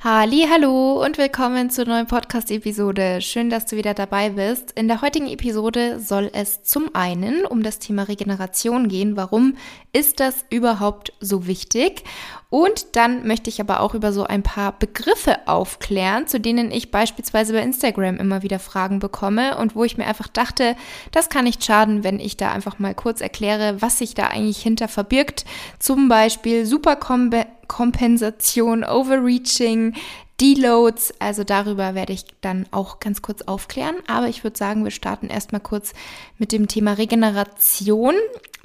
Halli, hallo und willkommen zur neuen Podcast-Episode. Schön, dass du wieder dabei bist. In der heutigen Episode soll es zum einen um das Thema Regeneration gehen. Warum ist das überhaupt so wichtig? Und dann möchte ich aber auch über so ein paar Begriffe aufklären, zu denen ich beispielsweise bei Instagram immer wieder Fragen bekomme und wo ich mir einfach dachte, das kann nicht schaden, wenn ich da einfach mal kurz erkläre, was sich da eigentlich hinter verbirgt. Zum Beispiel Superkompensation, Overreaching, Deloads, also darüber werde ich dann auch ganz kurz aufklären. Aber ich würde sagen, wir starten erstmal kurz mit dem Thema Regeneration,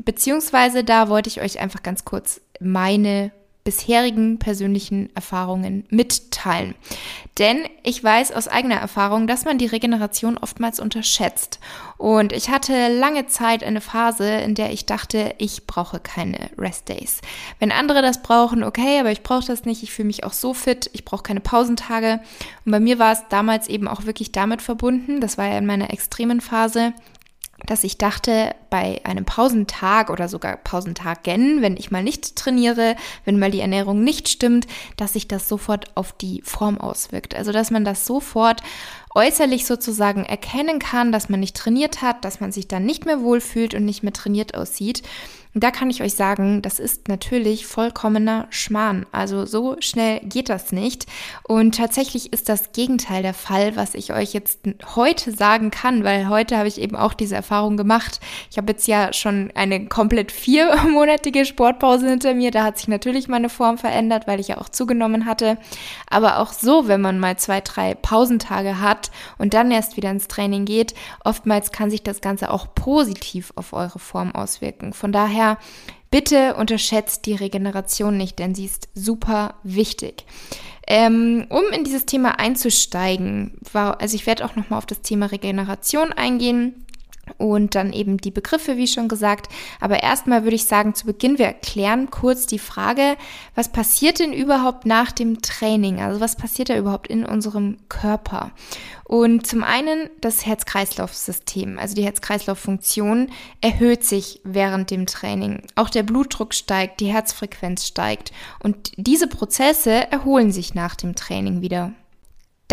beziehungsweise da wollte ich euch einfach ganz kurz meine bisherigen persönlichen Erfahrungen mitteilen. Denn ich weiß aus eigener Erfahrung, dass man die Regeneration oftmals unterschätzt. Und ich hatte lange Zeit eine Phase, in der ich dachte, ich brauche keine Rest Days. Wenn andere das brauchen, okay, aber ich brauche das nicht. Ich fühle mich auch so fit. Ich brauche keine Pausentage. Und bei mir war es damals eben auch wirklich damit verbunden. Das war ja in meiner extremen Phase dass ich dachte, bei einem Pausentag oder sogar Pausentagen, wenn ich mal nicht trainiere, wenn mal die Ernährung nicht stimmt, dass sich das sofort auf die Form auswirkt. Also, dass man das sofort äußerlich sozusagen erkennen kann, dass man nicht trainiert hat, dass man sich dann nicht mehr wohlfühlt und nicht mehr trainiert aussieht. Und da kann ich euch sagen, das ist natürlich vollkommener Schmarrn. Also so schnell geht das nicht. Und tatsächlich ist das Gegenteil der Fall, was ich euch jetzt heute sagen kann, weil heute habe ich eben auch diese Erfahrung gemacht. Ich habe jetzt ja schon eine komplett viermonatige Sportpause hinter mir. Da hat sich natürlich meine Form verändert, weil ich ja auch zugenommen hatte. Aber auch so, wenn man mal zwei, drei Pausentage hat und dann erst wieder ins Training geht, oftmals kann sich das Ganze auch positiv auf eure Form auswirken. Von daher daher bitte unterschätzt die Regeneration nicht, denn sie ist super wichtig. Ähm, um in dieses Thema einzusteigen, war, also ich werde auch nochmal auf das Thema Regeneration eingehen und dann eben die Begriffe, wie schon gesagt. Aber erstmal würde ich sagen, zu Beginn, wir erklären kurz die Frage, was passiert denn überhaupt nach dem Training? Also was passiert da überhaupt in unserem Körper? Und zum einen das Herz-Kreislauf-System, also die Herz-Kreislauf-Funktion erhöht sich während dem Training. Auch der Blutdruck steigt, die Herzfrequenz steigt. Und diese Prozesse erholen sich nach dem Training wieder.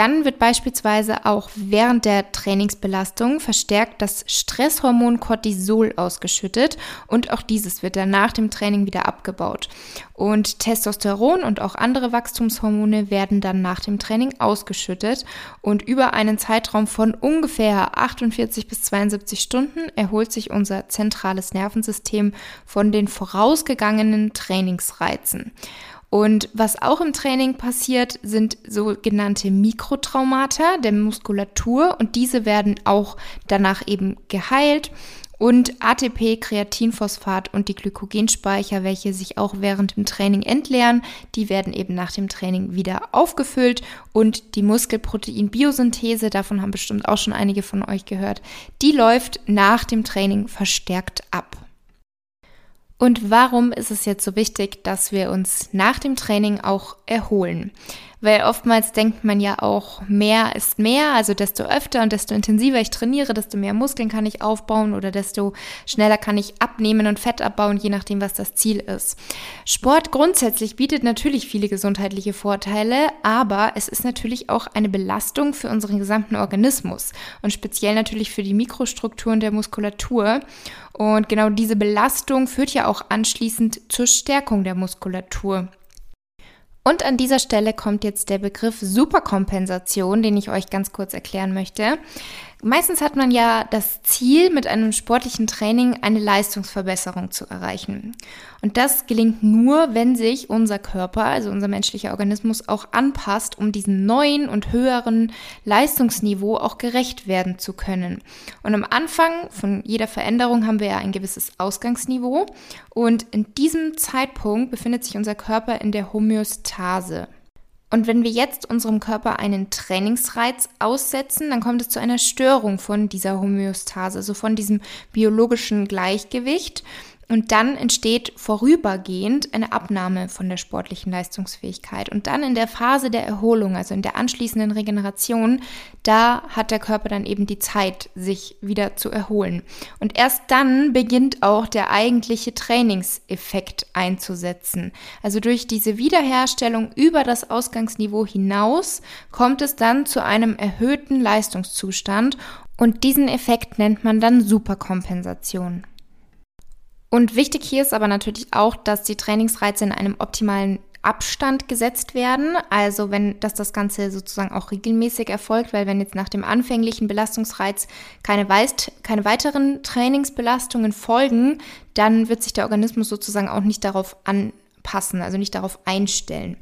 Dann wird beispielsweise auch während der Trainingsbelastung verstärkt das Stresshormon Cortisol ausgeschüttet und auch dieses wird dann nach dem Training wieder abgebaut. Und Testosteron und auch andere Wachstumshormone werden dann nach dem Training ausgeschüttet und über einen Zeitraum von ungefähr 48 bis 72 Stunden erholt sich unser zentrales Nervensystem von den vorausgegangenen Trainingsreizen. Und was auch im Training passiert, sind sogenannte Mikrotraumata der Muskulatur und diese werden auch danach eben geheilt. Und ATP, Kreatinphosphat und die Glykogenspeicher, welche sich auch während dem Training entleeren, die werden eben nach dem Training wieder aufgefüllt. Und die Muskelprotein-Biosynthese, davon haben bestimmt auch schon einige von euch gehört, die läuft nach dem Training verstärkt ab. Und warum ist es jetzt so wichtig, dass wir uns nach dem Training auch erholen? Weil oftmals denkt man ja auch, mehr ist mehr, also desto öfter und desto intensiver ich trainiere, desto mehr Muskeln kann ich aufbauen oder desto schneller kann ich abnehmen und Fett abbauen, je nachdem, was das Ziel ist. Sport grundsätzlich bietet natürlich viele gesundheitliche Vorteile, aber es ist natürlich auch eine Belastung für unseren gesamten Organismus und speziell natürlich für die Mikrostrukturen der Muskulatur. Und genau diese Belastung führt ja auch anschließend zur Stärkung der Muskulatur. Und an dieser Stelle kommt jetzt der Begriff Superkompensation, den ich euch ganz kurz erklären möchte. Meistens hat man ja das Ziel, mit einem sportlichen Training eine Leistungsverbesserung zu erreichen. Und das gelingt nur, wenn sich unser Körper, also unser menschlicher Organismus, auch anpasst, um diesem neuen und höheren Leistungsniveau auch gerecht werden zu können. Und am Anfang von jeder Veränderung haben wir ja ein gewisses Ausgangsniveau. Und in diesem Zeitpunkt befindet sich unser Körper in der Homöostase. Und wenn wir jetzt unserem Körper einen Trainingsreiz aussetzen, dann kommt es zu einer Störung von dieser Homöostase, also von diesem biologischen Gleichgewicht. Und dann entsteht vorübergehend eine Abnahme von der sportlichen Leistungsfähigkeit. Und dann in der Phase der Erholung, also in der anschließenden Regeneration, da hat der Körper dann eben die Zeit, sich wieder zu erholen. Und erst dann beginnt auch der eigentliche Trainingseffekt einzusetzen. Also durch diese Wiederherstellung über das Ausgangsniveau hinaus kommt es dann zu einem erhöhten Leistungszustand. Und diesen Effekt nennt man dann Superkompensation. Und wichtig hier ist aber natürlich auch, dass die Trainingsreize in einem optimalen Abstand gesetzt werden. Also wenn, dass das Ganze sozusagen auch regelmäßig erfolgt, weil wenn jetzt nach dem anfänglichen Belastungsreiz keine, Weist, keine weiteren Trainingsbelastungen folgen, dann wird sich der Organismus sozusagen auch nicht darauf anpassen, also nicht darauf einstellen.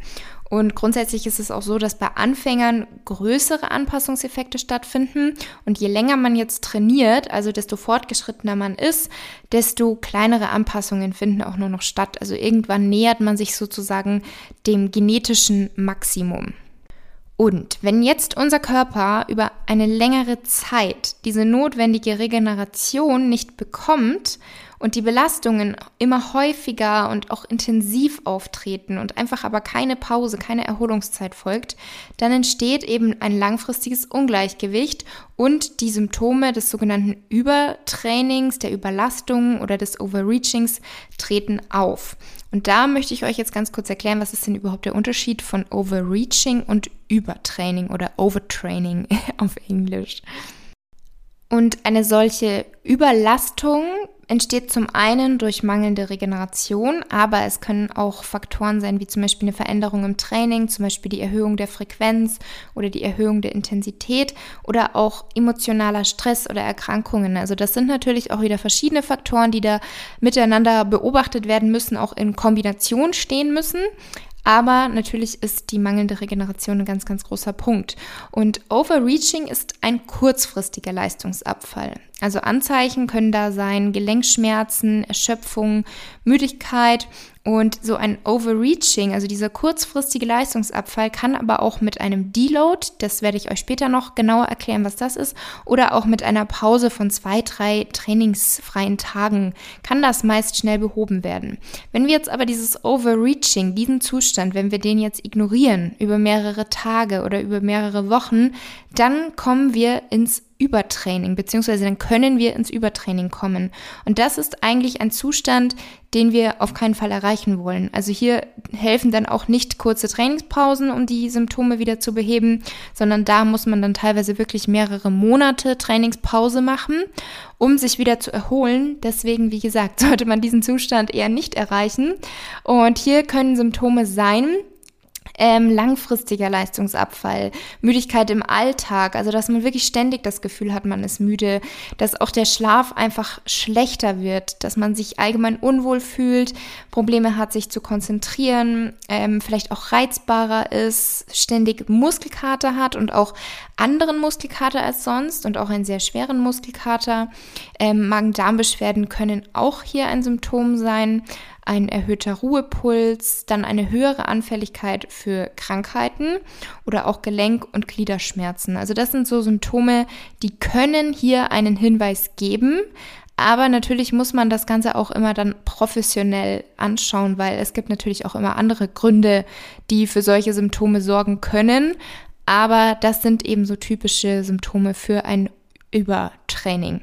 Und grundsätzlich ist es auch so, dass bei Anfängern größere Anpassungseffekte stattfinden. Und je länger man jetzt trainiert, also desto fortgeschrittener man ist, desto kleinere Anpassungen finden auch nur noch statt. Also irgendwann nähert man sich sozusagen dem genetischen Maximum. Und wenn jetzt unser Körper über eine längere Zeit diese notwendige Regeneration nicht bekommt und die Belastungen immer häufiger und auch intensiv auftreten und einfach aber keine Pause, keine Erholungszeit folgt, dann entsteht eben ein langfristiges Ungleichgewicht und die Symptome des sogenannten Übertrainings, der Überlastung oder des Overreachings treten auf. Und da möchte ich euch jetzt ganz kurz erklären, was ist denn überhaupt der Unterschied von Overreaching und Übertraining oder Overtraining auf Englisch. Und eine solche Überlastung entsteht zum einen durch mangelnde Regeneration, aber es können auch Faktoren sein, wie zum Beispiel eine Veränderung im Training, zum Beispiel die Erhöhung der Frequenz oder die Erhöhung der Intensität oder auch emotionaler Stress oder Erkrankungen. Also das sind natürlich auch wieder verschiedene Faktoren, die da miteinander beobachtet werden müssen, auch in Kombination stehen müssen. Aber natürlich ist die mangelnde Regeneration ein ganz, ganz großer Punkt. Und Overreaching ist ein kurzfristiger Leistungsabfall. Also Anzeichen können da sein Gelenkschmerzen, Erschöpfung, Müdigkeit und so ein Overreaching, also dieser kurzfristige Leistungsabfall kann aber auch mit einem Deload, das werde ich euch später noch genauer erklären, was das ist, oder auch mit einer Pause von zwei, drei trainingsfreien Tagen kann das meist schnell behoben werden. Wenn wir jetzt aber dieses Overreaching, diesen Zustand, wenn wir den jetzt ignorieren über mehrere Tage oder über mehrere Wochen, dann kommen wir ins Übertraining, beziehungsweise dann können wir ins Übertraining kommen. Und das ist eigentlich ein Zustand, den wir auf keinen Fall erreichen wollen. Also hier helfen dann auch nicht kurze Trainingspausen, um die Symptome wieder zu beheben, sondern da muss man dann teilweise wirklich mehrere Monate Trainingspause machen, um sich wieder zu erholen. Deswegen, wie gesagt, sollte man diesen Zustand eher nicht erreichen. Und hier können Symptome sein, ähm, langfristiger Leistungsabfall, Müdigkeit im Alltag, also dass man wirklich ständig das Gefühl hat, man ist müde, dass auch der Schlaf einfach schlechter wird, dass man sich allgemein unwohl fühlt, Probleme hat, sich zu konzentrieren, ähm, vielleicht auch reizbarer ist, ständig Muskelkater hat und auch anderen Muskelkater als sonst und auch einen sehr schweren Muskelkater. Ähm, Magen-Darm-Beschwerden können auch hier ein Symptom sein ein erhöhter Ruhepuls, dann eine höhere Anfälligkeit für Krankheiten oder auch Gelenk- und Gliederschmerzen. Also das sind so Symptome, die können hier einen Hinweis geben, Aber natürlich muss man das Ganze auch immer dann professionell anschauen, weil es gibt natürlich auch immer andere Gründe, die für solche Symptome sorgen können. Aber das sind eben so typische Symptome für ein Übertraining.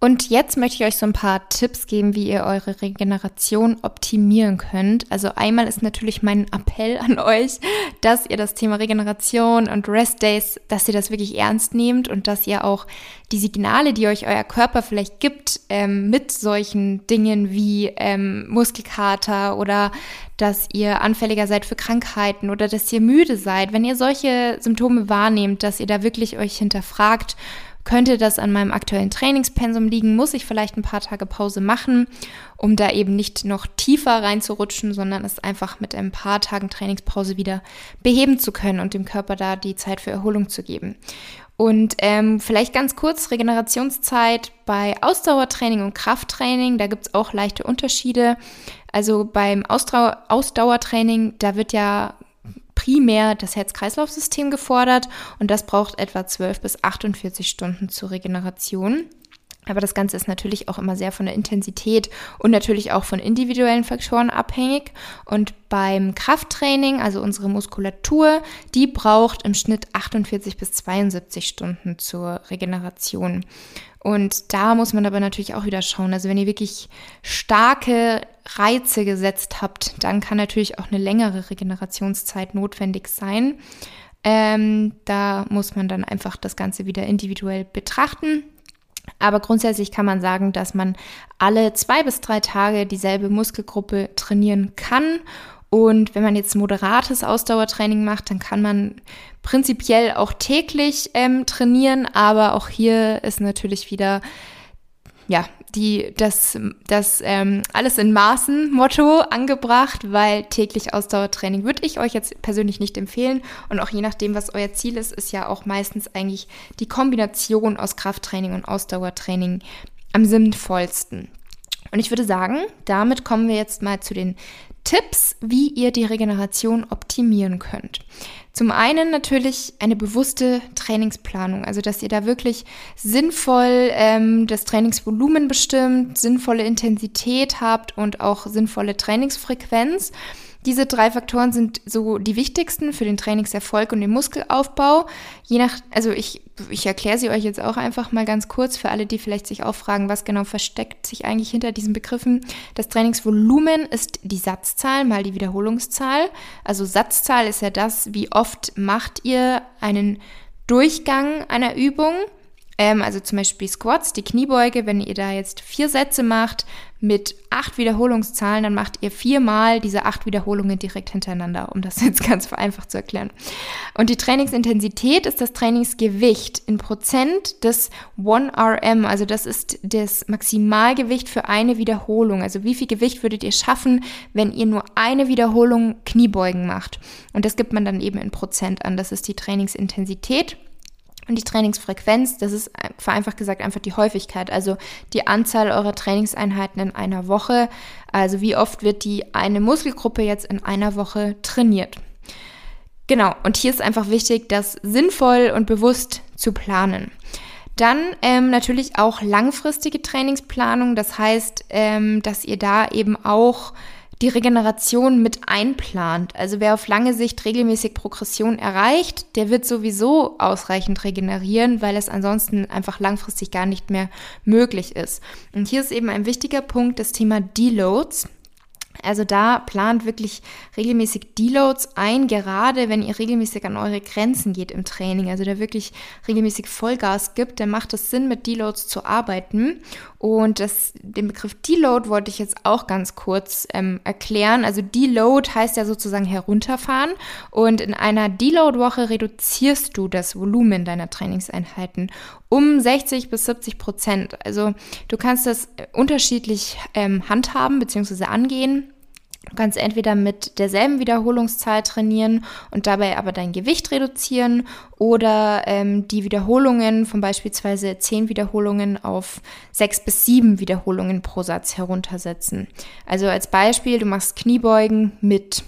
Und jetzt möchte ich euch so ein paar Tipps geben, wie ihr eure Regeneration optimieren könnt. Also einmal ist natürlich mein Appell an euch, dass ihr das Thema Regeneration und Rest Days, dass ihr das wirklich ernst nehmt und dass ihr auch die Signale, die euch euer Körper vielleicht gibt, ähm, mit solchen Dingen wie ähm, Muskelkater oder dass ihr anfälliger seid für Krankheiten oder dass ihr müde seid, wenn ihr solche Symptome wahrnehmt, dass ihr da wirklich euch hinterfragt, könnte das an meinem aktuellen Trainingspensum liegen? Muss ich vielleicht ein paar Tage Pause machen, um da eben nicht noch tiefer reinzurutschen, sondern es einfach mit ein paar Tagen Trainingspause wieder beheben zu können und dem Körper da die Zeit für Erholung zu geben? Und ähm, vielleicht ganz kurz Regenerationszeit bei Ausdauertraining und Krafttraining. Da gibt's auch leichte Unterschiede. Also beim Ausdauer Ausdauertraining, da wird ja primär das Herz-Kreislauf-System gefordert und das braucht etwa 12 bis 48 Stunden zur Regeneration. Aber das Ganze ist natürlich auch immer sehr von der Intensität und natürlich auch von individuellen Faktoren abhängig. Und beim Krafttraining, also unsere Muskulatur, die braucht im Schnitt 48 bis 72 Stunden zur Regeneration. Und da muss man aber natürlich auch wieder schauen. Also wenn ihr wirklich starke Reize gesetzt habt, dann kann natürlich auch eine längere Regenerationszeit notwendig sein. Ähm, da muss man dann einfach das Ganze wieder individuell betrachten. Aber grundsätzlich kann man sagen, dass man alle zwei bis drei Tage dieselbe Muskelgruppe trainieren kann. Und wenn man jetzt moderates Ausdauertraining macht, dann kann man prinzipiell auch täglich ähm, trainieren. Aber auch hier ist natürlich wieder ja, die, das, das ähm, alles in Maßen Motto angebracht, weil täglich Ausdauertraining würde ich euch jetzt persönlich nicht empfehlen. Und auch je nachdem, was euer Ziel ist, ist ja auch meistens eigentlich die Kombination aus Krafttraining und Ausdauertraining am sinnvollsten. Und ich würde sagen, damit kommen wir jetzt mal zu den Tipps, wie ihr die Regeneration optimieren könnt. Zum einen natürlich eine bewusste Trainingsplanung, also dass ihr da wirklich sinnvoll ähm, das Trainingsvolumen bestimmt, sinnvolle Intensität habt und auch sinnvolle Trainingsfrequenz. Diese drei Faktoren sind so die wichtigsten für den Trainingserfolg und den Muskelaufbau. Je nach, also ich, ich erkläre sie euch jetzt auch einfach mal ganz kurz für alle, die vielleicht sich auch fragen, was genau versteckt sich eigentlich hinter diesen Begriffen. Das Trainingsvolumen ist die Satzzahl mal die Wiederholungszahl. Also Satzzahl ist ja das, wie oft macht ihr einen Durchgang einer Übung. Ähm, also zum Beispiel Squats, die Kniebeuge, wenn ihr da jetzt vier Sätze macht mit acht Wiederholungszahlen, dann macht ihr viermal diese acht Wiederholungen direkt hintereinander, um das jetzt ganz vereinfacht zu erklären. Und die Trainingsintensität ist das Trainingsgewicht in Prozent des 1RM, also das ist das Maximalgewicht für eine Wiederholung. Also wie viel Gewicht würdet ihr schaffen, wenn ihr nur eine Wiederholung Kniebeugen macht? Und das gibt man dann eben in Prozent an. Das ist die Trainingsintensität. Und die Trainingsfrequenz, das ist vereinfacht gesagt einfach die Häufigkeit, also die Anzahl eurer Trainingseinheiten in einer Woche. Also wie oft wird die eine Muskelgruppe jetzt in einer Woche trainiert. Genau, und hier ist einfach wichtig, das sinnvoll und bewusst zu planen. Dann ähm, natürlich auch langfristige Trainingsplanung, das heißt, ähm, dass ihr da eben auch die Regeneration mit einplant. Also wer auf lange Sicht regelmäßig Progression erreicht, der wird sowieso ausreichend regenerieren, weil es ansonsten einfach langfristig gar nicht mehr möglich ist. Und hier ist eben ein wichtiger Punkt das Thema Deloads. Also da plant wirklich regelmäßig Deloads ein, gerade wenn ihr regelmäßig an eure Grenzen geht im Training, also da wirklich regelmäßig Vollgas gibt, dann macht es Sinn, mit Deloads zu arbeiten. Und das, den Begriff Deload wollte ich jetzt auch ganz kurz ähm, erklären. Also Deload heißt ja sozusagen herunterfahren und in einer Deload-Woche reduzierst du das Volumen deiner Trainingseinheiten um 60 bis 70 Prozent. Also du kannst das unterschiedlich ähm, handhaben bzw. angehen. Du kannst entweder mit derselben Wiederholungszahl trainieren und dabei aber dein Gewicht reduzieren oder ähm, die Wiederholungen von beispielsweise 10 Wiederholungen auf 6 bis 7 Wiederholungen pro Satz heruntersetzen. Also als Beispiel, du machst Kniebeugen mit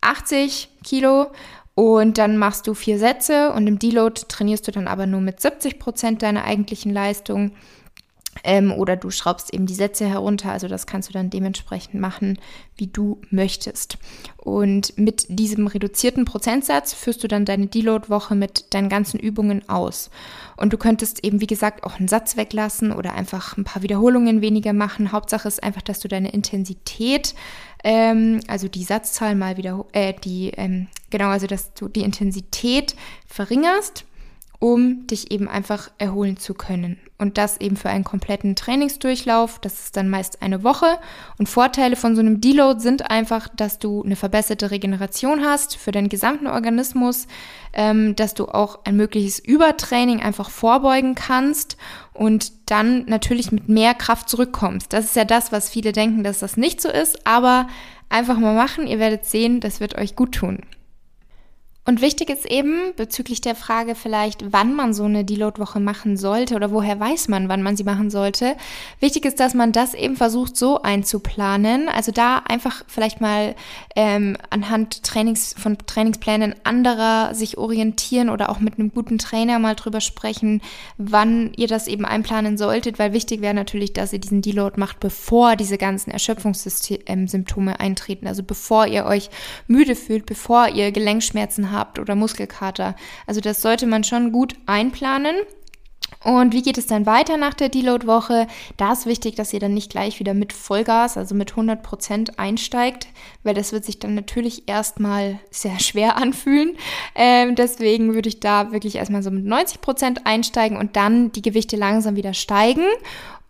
80 Kilo und dann machst du vier Sätze und im Deload trainierst du dann aber nur mit 70 Prozent deiner eigentlichen Leistung. Ähm, oder du schraubst eben die Sätze herunter. Also das kannst du dann dementsprechend machen, wie du möchtest. Und mit diesem reduzierten Prozentsatz führst du dann deine Deload-Woche mit deinen ganzen Übungen aus. Und du könntest eben, wie gesagt, auch einen Satz weglassen oder einfach ein paar Wiederholungen weniger machen. Hauptsache ist einfach, dass du deine Intensität, ähm, also die Satzzahl mal wieder, äh, die, ähm, genau, also dass du die Intensität verringerst um dich eben einfach erholen zu können. Und das eben für einen kompletten Trainingsdurchlauf. Das ist dann meist eine Woche. Und Vorteile von so einem Deload sind einfach, dass du eine verbesserte Regeneration hast für deinen gesamten Organismus, ähm, dass du auch ein mögliches Übertraining einfach vorbeugen kannst und dann natürlich mit mehr Kraft zurückkommst. Das ist ja das, was viele denken, dass das nicht so ist. Aber einfach mal machen. Ihr werdet sehen, das wird euch gut tun. Und wichtig ist eben bezüglich der Frage vielleicht, wann man so eine Deload-Woche machen sollte oder woher weiß man, wann man sie machen sollte. Wichtig ist, dass man das eben versucht so einzuplanen. Also da einfach vielleicht mal ähm, anhand Trainings von Trainingsplänen anderer sich orientieren oder auch mit einem guten Trainer mal drüber sprechen, wann ihr das eben einplanen solltet, weil wichtig wäre natürlich, dass ihr diesen Deload macht, bevor diese ganzen Erschöpfungssymptome eintreten. Also bevor ihr euch müde fühlt, bevor ihr Gelenkschmerzen habt habt oder Muskelkater. Also das sollte man schon gut einplanen. Und wie geht es dann weiter nach der Deload-Woche? Da ist wichtig, dass ihr dann nicht gleich wieder mit Vollgas, also mit 100 Prozent einsteigt, weil das wird sich dann natürlich erstmal sehr schwer anfühlen. Ähm, deswegen würde ich da wirklich erstmal so mit 90 Prozent einsteigen und dann die Gewichte langsam wieder steigen.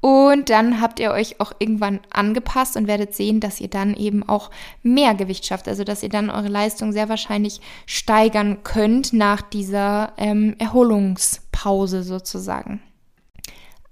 Und dann habt ihr euch auch irgendwann angepasst und werdet sehen, dass ihr dann eben auch mehr Gewicht schafft. Also dass ihr dann eure Leistung sehr wahrscheinlich steigern könnt nach dieser ähm, Erholungspause sozusagen.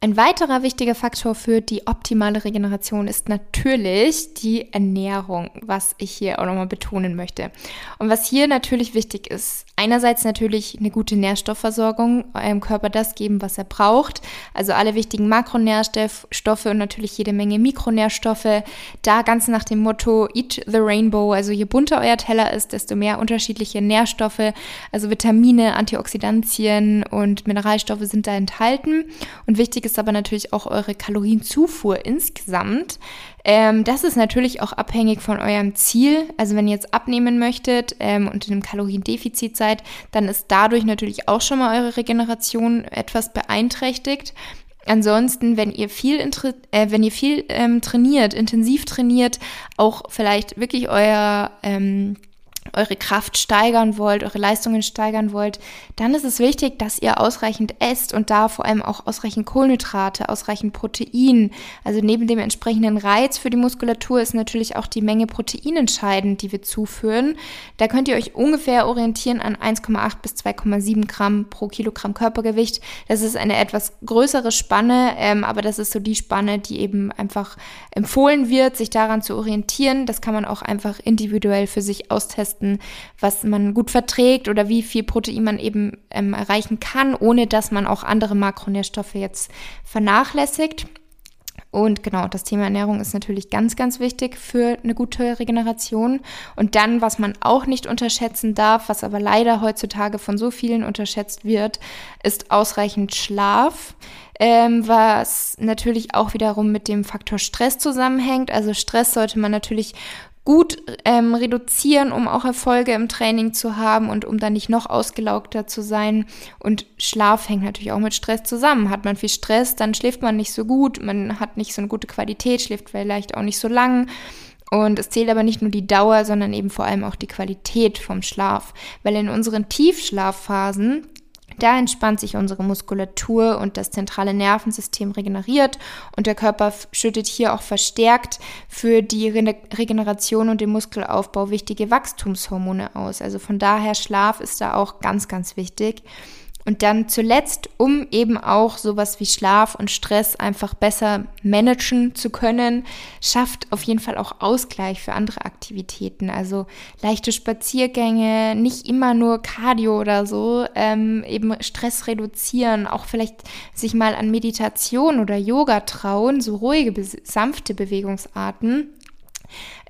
Ein weiterer wichtiger Faktor für die optimale Regeneration ist natürlich die Ernährung, was ich hier auch nochmal betonen möchte. Und was hier natürlich wichtig ist, einerseits natürlich eine gute Nährstoffversorgung, eurem Körper das geben, was er braucht, also alle wichtigen Makronährstoffe und natürlich jede Menge Mikronährstoffe, da ganz nach dem Motto Eat the Rainbow, also je bunter euer Teller ist, desto mehr unterschiedliche Nährstoffe, also Vitamine, Antioxidantien und Mineralstoffe sind da enthalten. Und wichtig ist aber natürlich auch eure Kalorienzufuhr insgesamt. Ähm, das ist natürlich auch abhängig von eurem Ziel. Also wenn ihr jetzt abnehmen möchtet ähm, und in einem Kaloriendefizit seid, dann ist dadurch natürlich auch schon mal eure Regeneration etwas beeinträchtigt. Ansonsten, wenn ihr viel, äh, wenn ihr viel ähm, trainiert, intensiv trainiert, auch vielleicht wirklich euer ähm, eure Kraft steigern wollt, eure Leistungen steigern wollt, dann ist es wichtig, dass ihr ausreichend esst und da vor allem auch ausreichend Kohlenhydrate, ausreichend Protein. Also neben dem entsprechenden Reiz für die Muskulatur ist natürlich auch die Menge Protein entscheidend, die wir zuführen. Da könnt ihr euch ungefähr orientieren an 1,8 bis 2,7 Gramm pro Kilogramm Körpergewicht. Das ist eine etwas größere Spanne, ähm, aber das ist so die Spanne, die eben einfach empfohlen wird, sich daran zu orientieren. Das kann man auch einfach individuell für sich austesten testen, was man gut verträgt oder wie viel Protein man eben ähm, erreichen kann, ohne dass man auch andere Makronährstoffe jetzt vernachlässigt. Und genau, das Thema Ernährung ist natürlich ganz, ganz wichtig für eine gute Regeneration. Und dann, was man auch nicht unterschätzen darf, was aber leider heutzutage von so vielen unterschätzt wird, ist ausreichend Schlaf. Ähm, was natürlich auch wiederum mit dem Faktor Stress zusammenhängt. Also Stress sollte man natürlich gut ähm, reduzieren, um auch Erfolge im Training zu haben und um dann nicht noch ausgelaugter zu sein. Und Schlaf hängt natürlich auch mit Stress zusammen. Hat man viel Stress, dann schläft man nicht so gut, man hat nicht so eine gute Qualität, schläft vielleicht auch nicht so lang. Und es zählt aber nicht nur die Dauer, sondern eben vor allem auch die Qualität vom Schlaf. Weil in unseren Tiefschlafphasen da entspannt sich unsere Muskulatur und das zentrale Nervensystem regeneriert und der Körper schüttet hier auch verstärkt für die Re Regeneration und den Muskelaufbau wichtige Wachstumshormone aus. Also von daher Schlaf ist da auch ganz, ganz wichtig. Und dann zuletzt, um eben auch sowas wie Schlaf und Stress einfach besser managen zu können, schafft auf jeden Fall auch Ausgleich für andere Aktivitäten. Also leichte Spaziergänge, nicht immer nur Cardio oder so, ähm, eben Stress reduzieren, auch vielleicht sich mal an Meditation oder Yoga trauen, so ruhige, sanfte Bewegungsarten.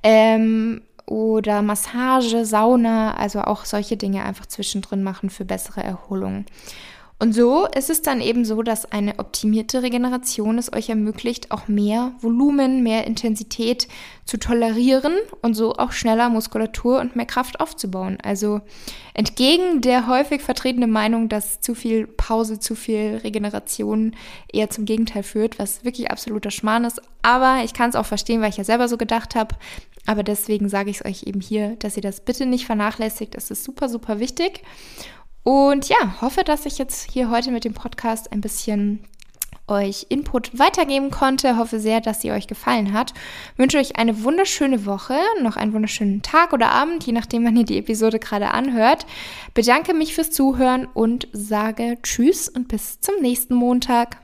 Ähm, oder Massage, Sauna, also auch solche Dinge einfach zwischendrin machen für bessere Erholung. Und so ist es dann eben so, dass eine optimierte Regeneration es euch ermöglicht, auch mehr Volumen, mehr Intensität zu tolerieren und so auch schneller Muskulatur und mehr Kraft aufzubauen. Also entgegen der häufig vertretenen Meinung, dass zu viel Pause, zu viel Regeneration eher zum Gegenteil führt, was wirklich absoluter Schmarrn ist. Aber ich kann es auch verstehen, weil ich ja selber so gedacht habe. Aber deswegen sage ich es euch eben hier, dass ihr das bitte nicht vernachlässigt. Das ist super, super wichtig. Und ja, hoffe, dass ich jetzt hier heute mit dem Podcast ein bisschen euch Input weitergeben konnte. Hoffe sehr, dass sie euch gefallen hat. Wünsche euch eine wunderschöne Woche, noch einen wunderschönen Tag oder Abend, je nachdem, wann ihr die Episode gerade anhört. Bedanke mich fürs Zuhören und sage Tschüss und bis zum nächsten Montag.